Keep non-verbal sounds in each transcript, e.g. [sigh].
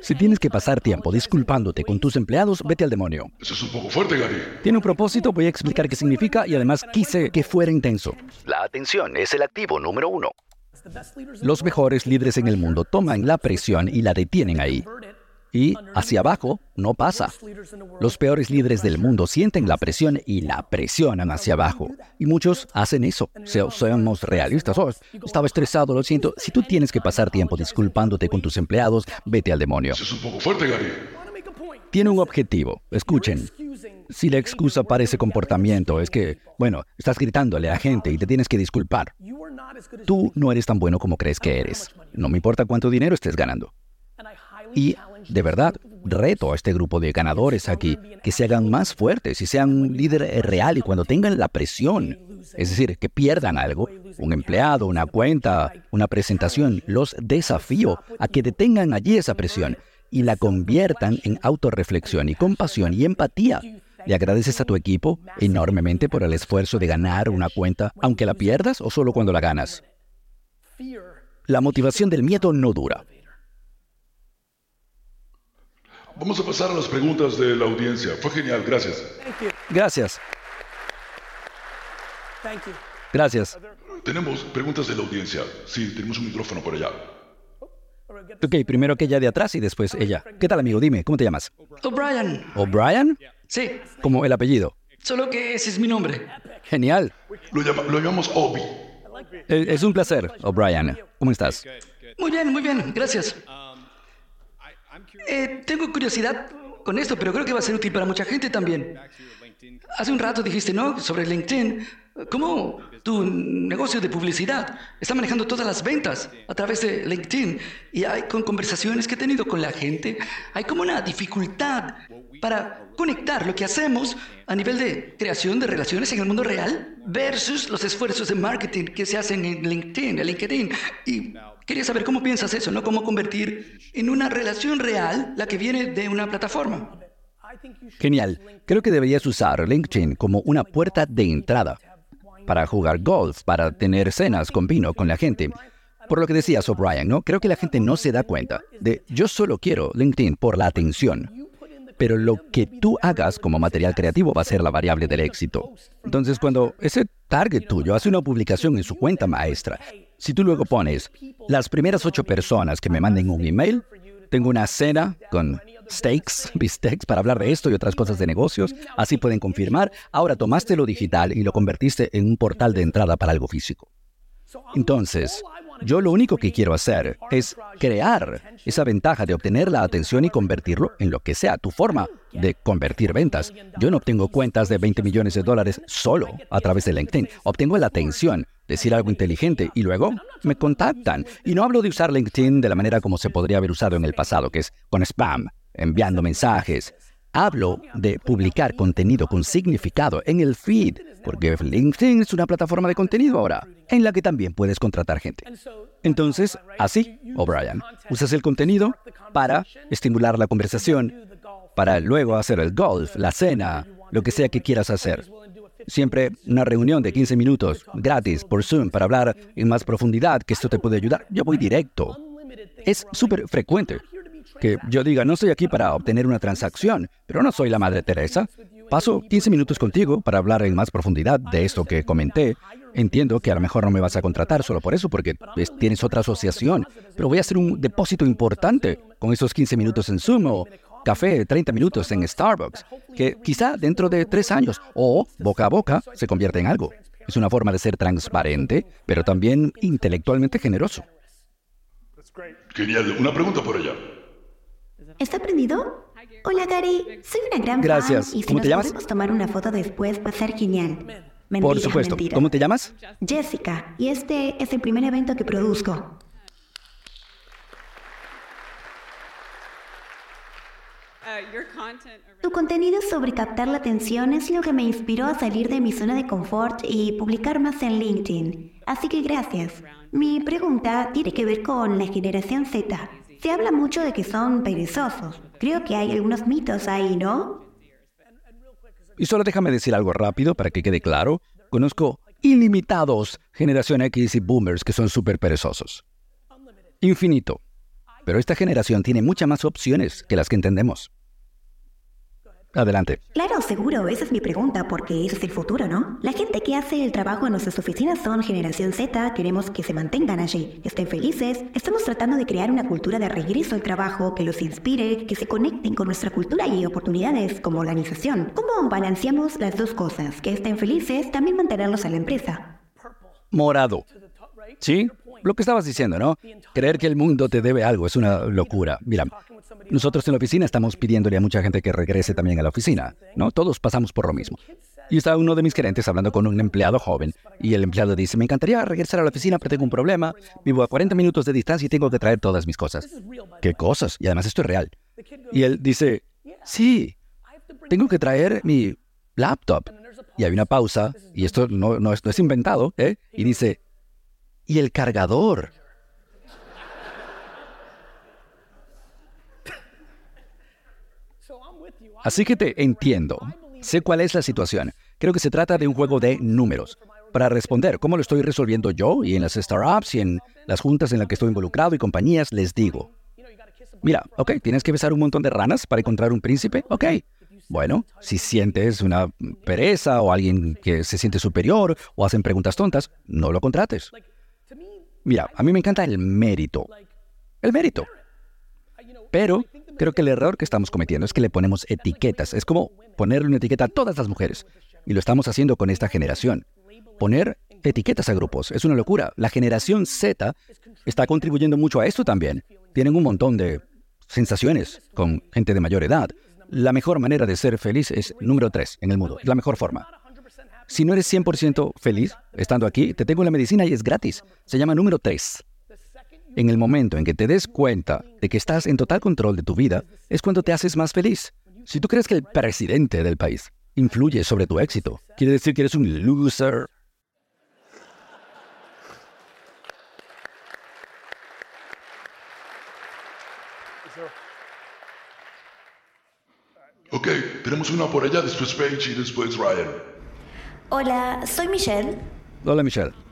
Si tienes que pasar tiempo disculpándote con tus empleados, vete al demonio. Eso es un poco fuerte, Gary. Tiene un propósito, voy a explicar qué significa y además quise que fuera intenso. La atención es el activo número uno. Los mejores líderes en el mundo toman la presión y la detienen ahí. Y hacia abajo no pasa. Los peores líderes del mundo sienten la presión y la presionan hacia abajo. Y muchos hacen eso. Se- seamos realistas. Oh, estaba estresado, lo siento. Si tú tienes que pasar tiempo disculpándote con tus empleados, vete al demonio. Eso es un poco fuerte, Gary. Tiene un objetivo. Escuchen. Si la excusa para ese comportamiento es que, bueno, estás gritándole a gente y te tienes que disculpar, tú no eres tan bueno como crees que eres. No me importa cuánto dinero estés ganando. Y, de verdad, reto a este grupo de ganadores aquí que se hagan más fuertes y sean un líder real y cuando tengan la presión, es decir, que pierdan algo, un empleado, una cuenta, una presentación, los desafío a que detengan allí esa presión y la conviertan en autorreflexión y compasión y empatía. Le agradeces a tu equipo enormemente por el esfuerzo de ganar una cuenta, aunque la pierdas o solo cuando la ganas. La motivación del miedo no dura. Vamos a pasar a las preguntas de la audiencia. Fue genial, gracias. Gracias. Gracias. Tenemos preguntas de la audiencia. Sí, tenemos un micrófono por allá. Ok, primero aquella de atrás y después ella. ¿Qué tal, amigo? Dime, ¿cómo te llamas? O'Brien. ¿O'Brien? Sí, Como el apellido. solo que ese es mi nombre. Genial. Lo, llama- lo llamamos Obi. Es un placer, O'Brien. ¿Cómo estás? Muy bien, muy bien, gracias. Eh, tengo curiosidad con esto, pero creo que va a ser útil para mucha gente también. Hace un rato dijiste, ¿no? Sobre LinkedIn. ¿Cómo tu negocio de publicidad está manejando todas las ventas a través de LinkedIn? Y hay con conversaciones que he tenido con la gente, hay como una dificultad para conectar lo que hacemos a nivel de creación de relaciones en el mundo real versus los esfuerzos de marketing que se hacen en LinkedIn, en LinkedIn. Y quería saber cómo piensas eso, ¿no? Cómo convertir en una relación real la que viene de una plataforma. Genial. Creo que deberías usar LinkedIn como una puerta de entrada para jugar golf, para tener cenas con vino con la gente. Por lo que decías, O'Brien, ¿no? Creo que la gente no se da cuenta de yo solo quiero LinkedIn por la atención. Pero lo que tú hagas como material creativo va a ser la variable del éxito. Entonces, cuando ese target tuyo hace una publicación en su cuenta maestra, si tú luego pones las primeras ocho personas que me manden un email, tengo una cena con steaks, [laughs] bistecs para hablar de esto y otras cosas de negocios, así pueden confirmar, ahora tomaste lo digital y lo convertiste en un portal de entrada para algo físico. Entonces, yo lo único que quiero hacer es crear esa ventaja de obtener la atención y convertirlo en lo que sea tu forma de convertir ventas. Yo no obtengo cuentas de 20 millones de dólares solo a través de LinkedIn. Obtengo la atención, decir algo inteligente y luego me contactan. Y no hablo de usar LinkedIn de la manera como se podría haber usado en el pasado, que es con spam, enviando mensajes. Hablo de publicar contenido con significado en el feed, porque LinkedIn es una plataforma de contenido ahora, en la que también puedes contratar gente. Entonces, así, O'Brien, usas el contenido para estimular la conversación, para luego hacer el golf, la cena, lo que sea que quieras hacer. Siempre una reunión de 15 minutos, gratis, por Zoom, para hablar en más profundidad, que esto te puede ayudar. Yo voy directo. Es súper frecuente que yo diga, no estoy aquí para obtener una transacción, pero no soy la Madre Teresa. Paso 15 minutos contigo para hablar en más profundidad de esto que comenté. Entiendo que a lo mejor no me vas a contratar solo por eso, porque tienes otra asociación, pero voy a hacer un depósito importante con esos 15 minutos en Zoom o café 30 minutos en Starbucks, que quizá dentro de tres años o boca a boca se convierte en algo. Es una forma de ser transparente, pero también intelectualmente generoso. Genial. Una pregunta por allá. ¿Está prendido? Hola Gary, soy una gran Gracias. fan y si ¿Cómo nos te llamas? podemos tomar una foto después va a ser genial. Mentira, Por supuesto. mentira. ¿Cómo te llamas? Jessica, y este es el primer evento que produzco. Tu contenido sobre captar la atención es lo que me inspiró a salir de mi zona de confort y publicar más en LinkedIn. Así que gracias. Mi pregunta tiene que ver con la generación Z. Se habla mucho de que son perezosos. Creo que hay algunos mitos ahí, ¿no? Y solo déjame decir algo rápido para que quede claro. Conozco ilimitados generación X y boomers que son súper perezosos. Infinito. Pero esta generación tiene muchas más opciones que las que entendemos. Adelante. Claro, seguro, esa es mi pregunta, porque ese es el futuro, ¿no? La gente que hace el trabajo en nuestras oficinas son generación Z, queremos que se mantengan allí, estén felices. Estamos tratando de crear una cultura de regreso al trabajo que los inspire, que se conecten con nuestra cultura y oportunidades como organización. ¿Cómo balanceamos las dos cosas? Que estén felices, también mantenerlos a la empresa. Morado. ¿Sí? Lo que estabas diciendo, ¿no? Creer que el mundo te debe algo es una locura. Mira, nosotros en la oficina estamos pidiéndole a mucha gente que regrese también a la oficina, ¿no? Todos pasamos por lo mismo. Y está uno de mis gerentes hablando con un empleado joven y el empleado dice, me encantaría regresar a la oficina, pero tengo un problema, vivo a 40 minutos de distancia y tengo que traer todas mis cosas. ¿Qué cosas? Y además esto es real. Y él dice, sí, tengo que traer mi laptop. Y hay una pausa, y esto no, no, es, no es inventado, ¿eh? Y dice, ¿y el cargador? Así que te entiendo. Sé cuál es la situación. Creo que se trata de un juego de números. Para responder cómo lo estoy resolviendo yo y en las startups y en las juntas en las que estoy involucrado y compañías, les digo, mira, ok, tienes que besar un montón de ranas para encontrar un príncipe, ok. Bueno, si sientes una pereza o alguien que se siente superior o hacen preguntas tontas, no lo contrates. Mira, a mí me encanta el mérito. El mérito. Pero creo que el error que estamos cometiendo es que le ponemos etiquetas. Es como ponerle una etiqueta a todas las mujeres. Y lo estamos haciendo con esta generación. Poner etiquetas a grupos es una locura. La generación Z está contribuyendo mucho a esto también. Tienen un montón de sensaciones con gente de mayor edad. La mejor manera de ser feliz es número tres en el mundo. Es la mejor forma. Si no eres 100% feliz estando aquí, te tengo la medicina y es gratis. Se llama número 3. En el momento en que te des cuenta de que estás en total control de tu vida, es cuando te haces más feliz. Si tú crees que el presidente del país influye sobre tu éxito, quiere decir que eres un loser. Ok, tenemos una por allá, después Paige y después Ryan. Hola, soy Michelle. Hola Michelle.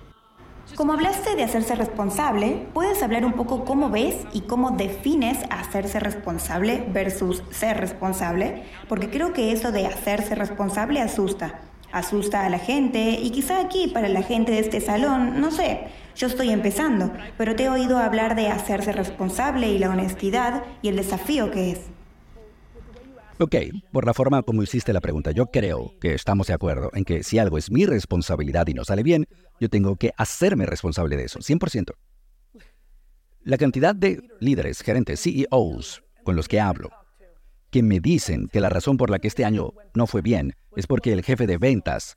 Como hablaste de hacerse responsable, ¿puedes hablar un poco cómo ves y cómo defines hacerse responsable versus ser responsable? Porque creo que eso de hacerse responsable asusta. Asusta a la gente y quizá aquí para la gente de este salón, no sé, yo estoy empezando, pero te he oído hablar de hacerse responsable y la honestidad y el desafío que es. Ok, por la forma como hiciste la pregunta, yo creo que estamos de acuerdo en que si algo es mi responsabilidad y no sale bien, yo tengo que hacerme responsable de eso, 100%. La cantidad de líderes, gerentes, CEOs con los que hablo, que me dicen que la razón por la que este año no fue bien es porque el jefe de ventas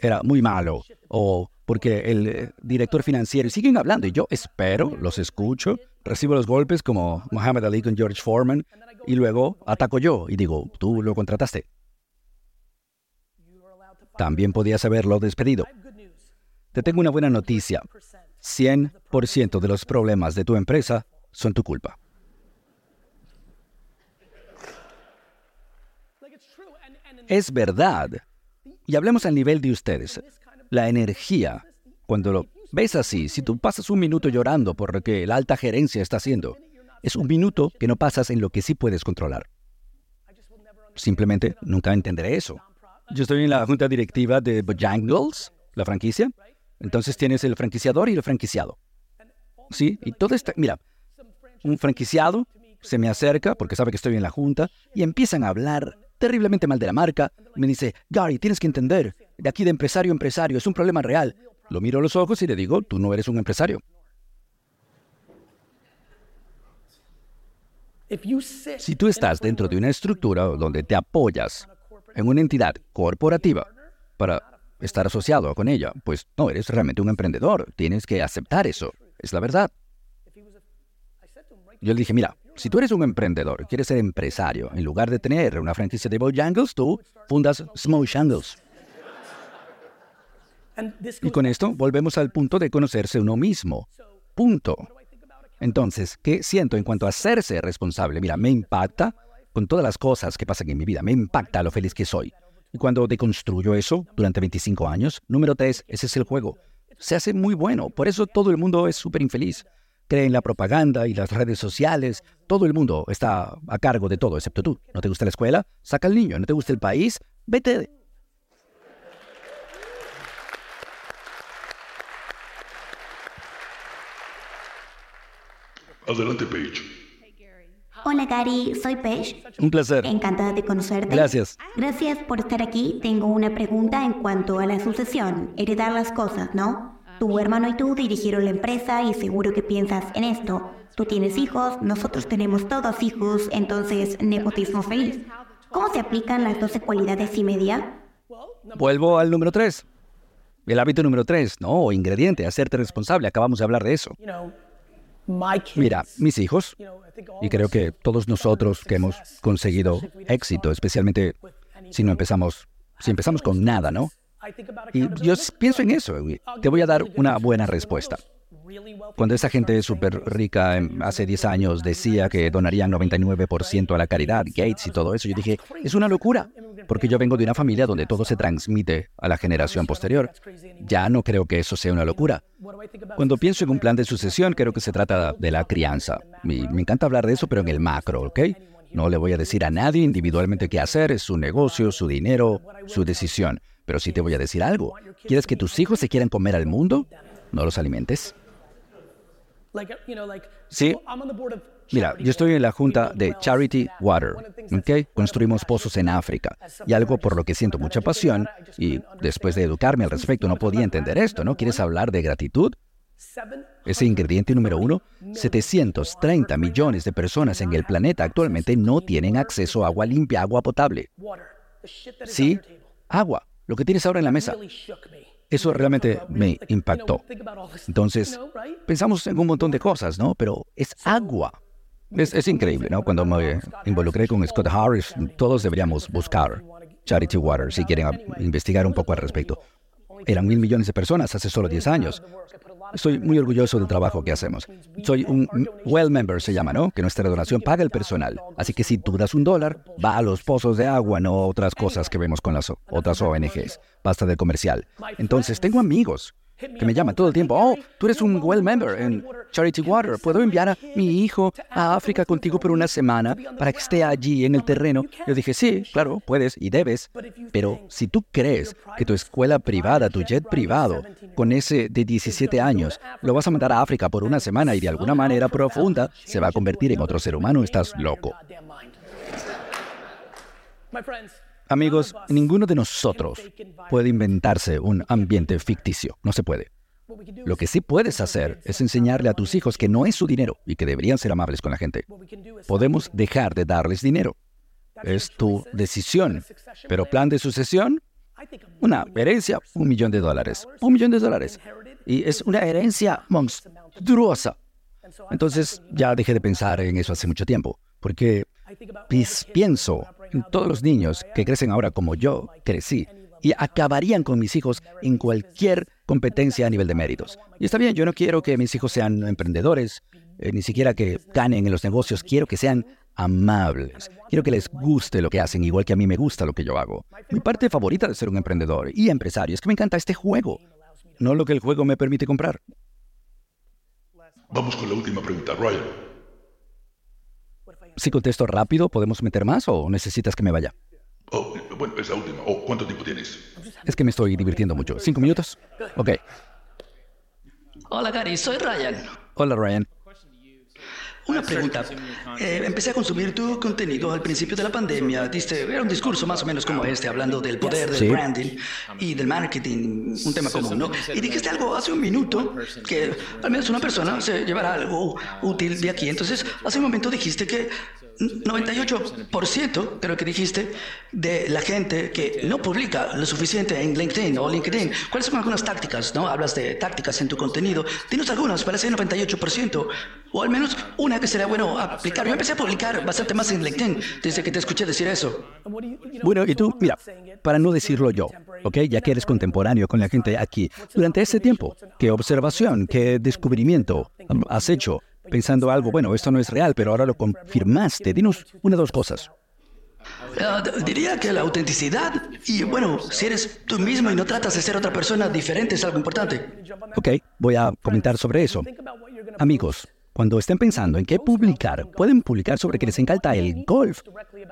era muy malo o porque el eh, director financiero, siguen hablando y yo espero, los escucho, recibo los golpes como Muhammad Ali con George Foreman y luego ataco yo y digo, tú lo contrataste. También podías haberlo despedido. Te tengo una buena noticia. 100% de los problemas de tu empresa son tu culpa. Es verdad. Y hablemos al nivel de ustedes. La energía, cuando lo ves así, si tú pasas un minuto llorando por lo que la alta gerencia está haciendo, es un minuto que no pasas en lo que sí puedes controlar. Simplemente nunca entenderé eso. Yo estoy en la junta directiva de Bojangles, la franquicia. Entonces tienes el franquiciador y el franquiciado. Sí, y todo está... Mira, un franquiciado se me acerca porque sabe que estoy en la junta y empiezan a hablar terriblemente mal de la marca. Me dice, Gary, tienes que entender, de aquí de empresario a empresario, es un problema real. Lo miro a los ojos y le digo, tú no eres un empresario. Si tú estás dentro de una estructura donde te apoyas en una entidad corporativa para estar asociado con ella, pues no eres realmente un emprendedor. Tienes que aceptar eso. Es la verdad. Yo le dije, mira, si tú eres un emprendedor, quieres ser empresario, en lugar de tener una franquicia de Bojangles, tú fundas Smoke Shangles. Y con esto volvemos al punto de conocerse uno mismo. Punto. Entonces, ¿qué siento en cuanto a hacerse responsable? Mira, me impacta con todas las cosas que pasan en mi vida, me impacta lo feliz que soy. Y cuando deconstruyo eso durante 25 años, número 3, ese es el juego. Se hace muy bueno, por eso todo el mundo es súper infeliz. creen la propaganda y las redes sociales. Todo el mundo está a cargo de todo, excepto tú. ¿No te gusta la escuela? Saca al niño. ¿No te gusta el país? Vete. Adelante, Paige. Hola Gary, soy Paige. Un placer. Encantada de conocerte. Gracias. Gracias por estar aquí. Tengo una pregunta en cuanto a la sucesión, heredar las cosas, ¿no? Tu hermano y tú dirigieron la empresa y seguro que piensas en esto. Tú tienes hijos, nosotros tenemos todos hijos, entonces nepotismo feliz. ¿Cómo se aplican las 12 cualidades y media? Vuelvo al número tres. El hábito número tres, ¿no? O ingrediente, hacerte responsable. Acabamos de hablar de eso. Mira, mis hijos, y creo que todos nosotros que hemos conseguido éxito, especialmente si no empezamos, si empezamos con nada, ¿no? Y yo pienso en eso. Te voy a dar una buena respuesta. Cuando esa gente súper rica em, hace 10 años decía que donarían 99% a la caridad, Gates y todo eso, yo dije, es una locura, porque yo vengo de una familia donde todo se transmite a la generación posterior. Ya no creo que eso sea una locura. Cuando pienso en un plan de sucesión, creo que se trata de la crianza. Y me encanta hablar de eso, pero en el macro, ¿ok? No le voy a decir a nadie individualmente qué hacer, es su negocio, su dinero, su decisión. Pero sí te voy a decir algo. ¿Quieres que tus hijos se quieran comer al mundo? No los alimentes. Sí. Mira, yo estoy en la junta de Charity Water, ¿ok? Construimos pozos en África. Y algo por lo que siento mucha pasión, y después de educarme al respecto no podía entender esto, ¿no? ¿Quieres hablar de gratitud? Ese ingrediente número uno, 730 millones de personas en el planeta actualmente no tienen acceso a agua limpia, agua potable. Sí, agua, lo que tienes ahora en la mesa. Eso realmente me impactó. Entonces, pensamos en un montón de cosas, ¿no? Pero es agua. Es, es, increíble, ¿no? Cuando me involucré con Scott Harris, todos deberíamos buscar Charity Water si quieren investigar un poco al respecto. Eran mil millones de personas hace solo 10 años. Estoy muy orgulloso del trabajo que hacemos. Soy un well member, se llama, ¿no? Que nuestra donación paga el personal. Así que si tú das un dólar, va a los pozos de agua, no otras cosas que vemos con las otras ONGs. Basta de comercial. Entonces, tengo amigos que me llaman todo el tiempo. Oh, tú eres un well member en Charity Water. ¿Puedo enviar a mi hijo a África contigo por una semana para que esté allí en el terreno? Yo dije, sí, claro, puedes y debes. Pero si tú crees que tu escuela privada, tu jet privado, con ese de 17 años, lo vas a mandar a África por una semana y de alguna manera profunda se va a convertir en otro ser humano, estás loco. Amigos, ninguno de nosotros puede inventarse un ambiente ficticio. No se puede. Lo que sí puedes hacer es enseñarle a tus hijos que no es su dinero y que deberían ser amables con la gente. Podemos dejar de darles dinero. Es tu decisión. Pero plan de sucesión, una herencia, un millón de dólares. Un millón de dólares. Y es una herencia monstruosa. Entonces ya dejé de pensar en eso hace mucho tiempo, porque pienso en todos los niños que crecen ahora como yo crecí y acabarían con mis hijos en cualquier competencia a nivel de méritos. Y está bien, yo no quiero que mis hijos sean emprendedores, eh, ni siquiera que ganen en los negocios, quiero que sean amables. Quiero que les guste lo que hacen, igual que a mí me gusta lo que yo hago. Mi parte favorita de ser un emprendedor y empresario es que me encanta este juego, no lo que el juego me permite comprar. Vamos con la última pregunta, Ryan. Si contesto rápido, ¿podemos meter más o necesitas que me vaya? Oh, bueno, es la última. Oh, ¿Cuánto tiempo tienes? Es que me estoy divirtiendo mucho. ¿Cinco minutos? Ok. Hola Gary, soy Ryan. Hola Ryan. Una pregunta. Eh, empecé a consumir tu contenido al principio de la pandemia. Diste, era un discurso más o menos como este, hablando del poder del Sí. branding y del marketing, un tema común, ¿no? Y dijiste algo hace un minuto que al menos una persona se llevará algo útil de aquí. Entonces, hace un momento dijiste que 98%, creo que dijiste, de la gente que no publica lo suficiente en LinkedIn o LinkedIn. ¿Cuáles son algunas tácticas, no? Hablas de tácticas en tu contenido. Dinos algunas para ese 98%, o al menos una que sería bueno aplicar. Yo empecé a publicar bastante más en LinkedIn desde que te escuché decir eso. Bueno, y tú, mira, para no decirlo yo, ¿ok? Ya que eres contemporáneo con la gente aquí, durante ese tiempo, ¿qué observación, qué descubrimiento has hecho? Pensando algo, bueno, esto no es real, pero ahora lo confirmaste. Dinos una o dos cosas. Ah, diría que la autenticidad y bueno, si eres tú mismo y no tratas de ser otra persona diferente es algo importante. Ok, voy a comentar sobre eso. Amigos, cuando estén pensando en qué publicar, pueden publicar sobre que les encanta el golf.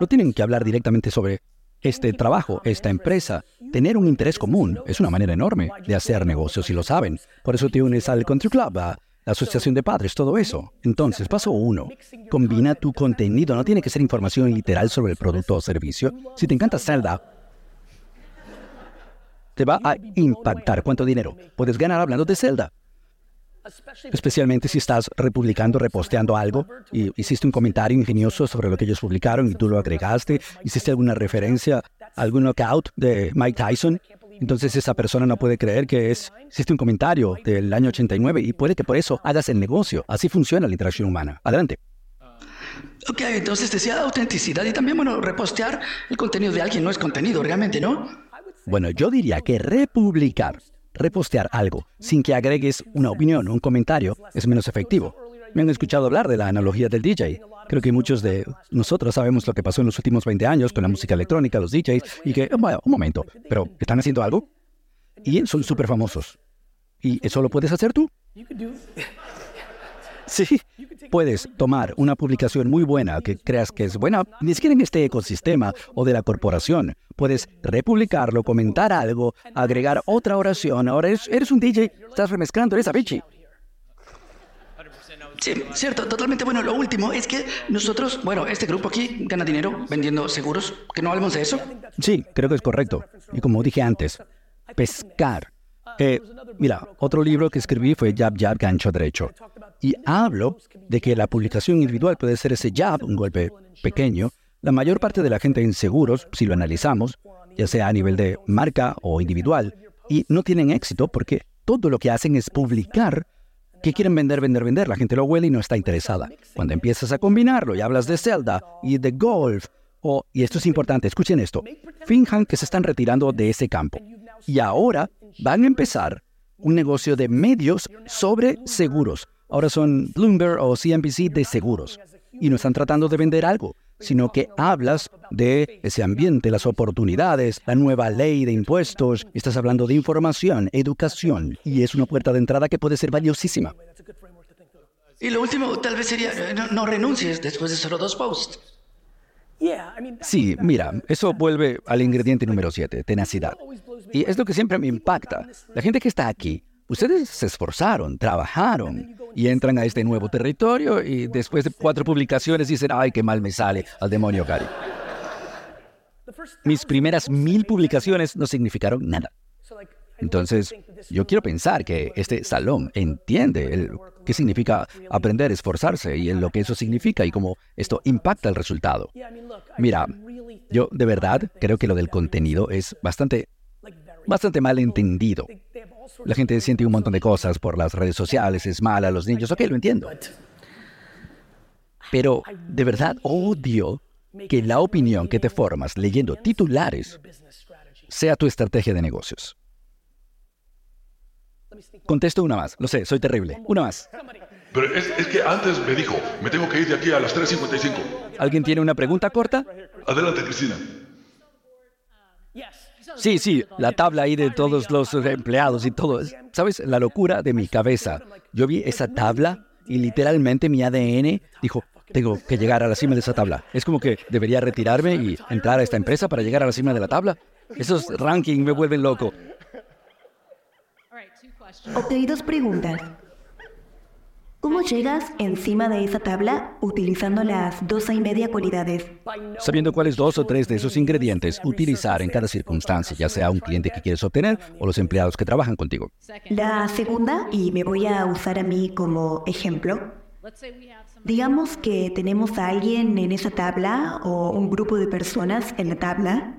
No tienen que hablar directamente sobre este trabajo, esta empresa. Tener un interés común es una manera enorme de hacer negocios y lo saben. Por eso te unes al Country Club, a la asociación de padres, todo eso. Entonces, paso uno, combina tu contenido. No tiene que ser información literal sobre el producto o servicio. Si te encanta Zelda, te va a impactar cuánto dinero puedes ganar hablando de Zelda. Especialmente si estás republicando, reposteando algo y hiciste un comentario ingenioso sobre lo que ellos publicaron y tú lo agregaste, hiciste alguna referencia algún knockout de Mike Tyson. Entonces esa persona no puede creer que es, hiciste un comentario del año 89 y puede que por eso hagas el negocio. Así funciona la interacción humana. Adelante. Ok, entonces decía autenticidad y también, bueno, repostear el contenido de alguien no es contenido realmente, ¿no? Bueno, yo diría que republicar, repostear algo, sin que agregues una opinión o un comentario, es menos efectivo. Me han escuchado hablar de la analogía del DJ. Creo que muchos de nosotros sabemos lo que pasó en los últimos 20 años con la música electrónica, los DJs, y que, bueno, un momento, pero ¿están haciendo algo? Y son súper famosos. ¿Y eso lo puedes hacer tú? Sí, puedes tomar una publicación muy buena que creas que es buena, ni siquiera en este ecosistema o de la corporación. Puedes republicarlo, comentar algo, agregar otra oración. Ahora eres, un DJ, estás remezclando, eres Avicii. Sí, cierto, totalmente. Bueno, lo último es que nosotros, bueno, este grupo aquí gana dinero vendiendo seguros. ¿Que no hablemos de eso? Sí, creo que es correcto. Y como dije antes, pescar eh, mira, otro libro que escribí fue Jab Jab Gancho Derecho. Y hablo de que la publicación individual puede ser ese jab, un golpe pequeño. La mayor parte de la gente en seguros, si lo analizamos, ya sea a nivel de marca o individual, y no tienen éxito porque todo lo que hacen es publicar que quieren vender, vender, vender. La gente lo huele y no está interesada. Cuando empiezas a combinarlo y hablas de Zelda y de golf, o, y esto es importante, escuchen esto, finjan que se están retirando de ese campo. Y ahora van a empezar un negocio de medios sobre seguros. Ahora son Bloomberg o CNBC de seguros. Y no están tratando de vender algo, sino que hablas de ese ambiente, las oportunidades, la nueva ley de impuestos. Estás hablando de información, educación, y es una puerta de entrada que puede ser valiosísima. Y lo último tal vez sería, eh, no, no renuncies después de solo dos posts. Sí, mira, eso vuelve al ingrediente número 7, tenacidad. Y es lo que siempre me impacta. La gente que está aquí, ustedes se esforzaron, trabajaron y entran a este nuevo territorio y después de cuatro publicaciones dicen, ay, qué mal me sale, al demonio, Cari. Mis primeras mil publicaciones no significaron nada. Entonces, yo quiero pensar que este salón entiende qué significa aprender, esforzarse y en lo que eso significa y cómo esto impacta el resultado. Mira, yo de verdad creo que lo del contenido es bastante, bastante mal entendido. La gente siente un montón de cosas por las redes sociales, es mala, los niños, ok, lo entiendo. Pero de verdad odio que la opinión que te formas leyendo titulares sea tu estrategia de negocios. Contesto una más. Lo sé, soy terrible. Una más. Pero es, que antes me dijo, me tengo que ir de aquí a las 3.55. ¿Alguien tiene una pregunta corta? Adelante, Cristina. Sí, sí, la tabla ahí de todos los empleados y todo. ¿Sabes? La locura de mi cabeza. Yo vi esa tabla y literalmente mi ADN dijo, tengo que llegar a la cima de esa tabla. Es como que debería retirarme y entrar a esta empresa para llegar a la cima de la tabla. Esos rankings me vuelven loco. Ok, dos preguntas. ¿Cómo llegas encima de esa tabla utilizando las dos y media cualidades? Sabiendo cuáles dos o tres de esos ingredientes utilizar en cada circunstancia, ya sea un cliente que quieres obtener o los empleados que trabajan contigo. La segunda, y me voy a usar a mí como ejemplo, digamos que tenemos a alguien en esa tabla o un grupo de personas en la tabla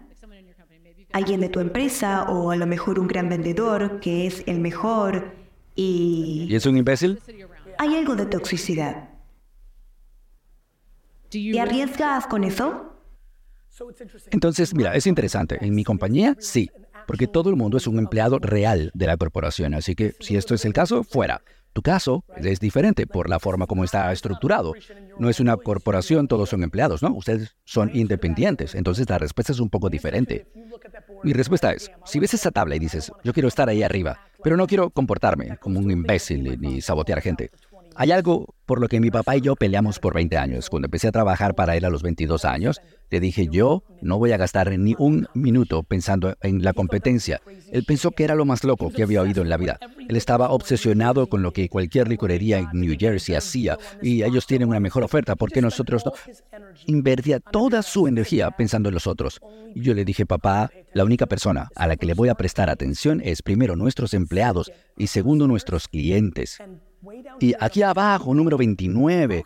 alguien de tu empresa o a lo mejor un gran vendedor que es el mejor y... ¿Y es un imbécil? Hay algo de toxicidad. ¿Te arriesgas con eso? Entonces, mira, es interesante. En mi compañía, sí, porque todo el mundo es un empleado real de la corporación. Así que si esto es el caso, fuera. Tu caso es diferente por la forma como está estructurado. No es una corporación, todos son empleados, ¿no? Ustedes son independientes, entonces la respuesta es un poco diferente. Mi respuesta es, si ves esa tabla y dices, yo quiero estar ahí arriba, pero no quiero comportarme como un imbécil ni sabotear gente, Hay algo por lo que mi papá y yo peleamos por 20 años. Cuando empecé a trabajar para él a los 22 años, le dije, yo no voy a gastar ni un minuto pensando en la competencia. Él pensó que era lo más loco que había oído en la vida. Él estaba obsesionado con lo que cualquier licorería en New Jersey hacía y ellos tienen una mejor oferta, ¿por qué nosotros no? Invertía toda su energía pensando en los otros. Y yo le dije, papá, la única persona a la que le voy a prestar atención es primero nuestros empleados y segundo nuestros clientes. Y aquí abajo, número 29,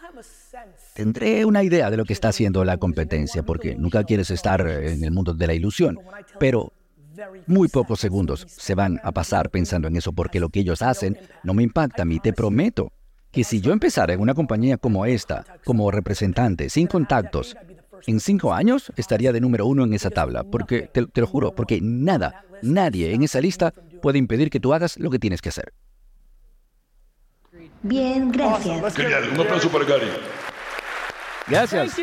tendré una idea de lo que está haciendo la competencia, porque nunca quieres estar en el mundo de la ilusión, pero muy pocos segundos se van a pasar pensando en eso, porque lo que ellos hacen no me impacta a mí, te prometo que si yo empezara en una compañía como esta, como representante, sin contactos, en cinco años estaría de número uno en esa tabla, porque te, te lo juro, porque nada, nadie en esa lista puede impedir que tú hagas lo que tienes que hacer. Bien, gracias. Genial, un aplauso para Gary. Gracias.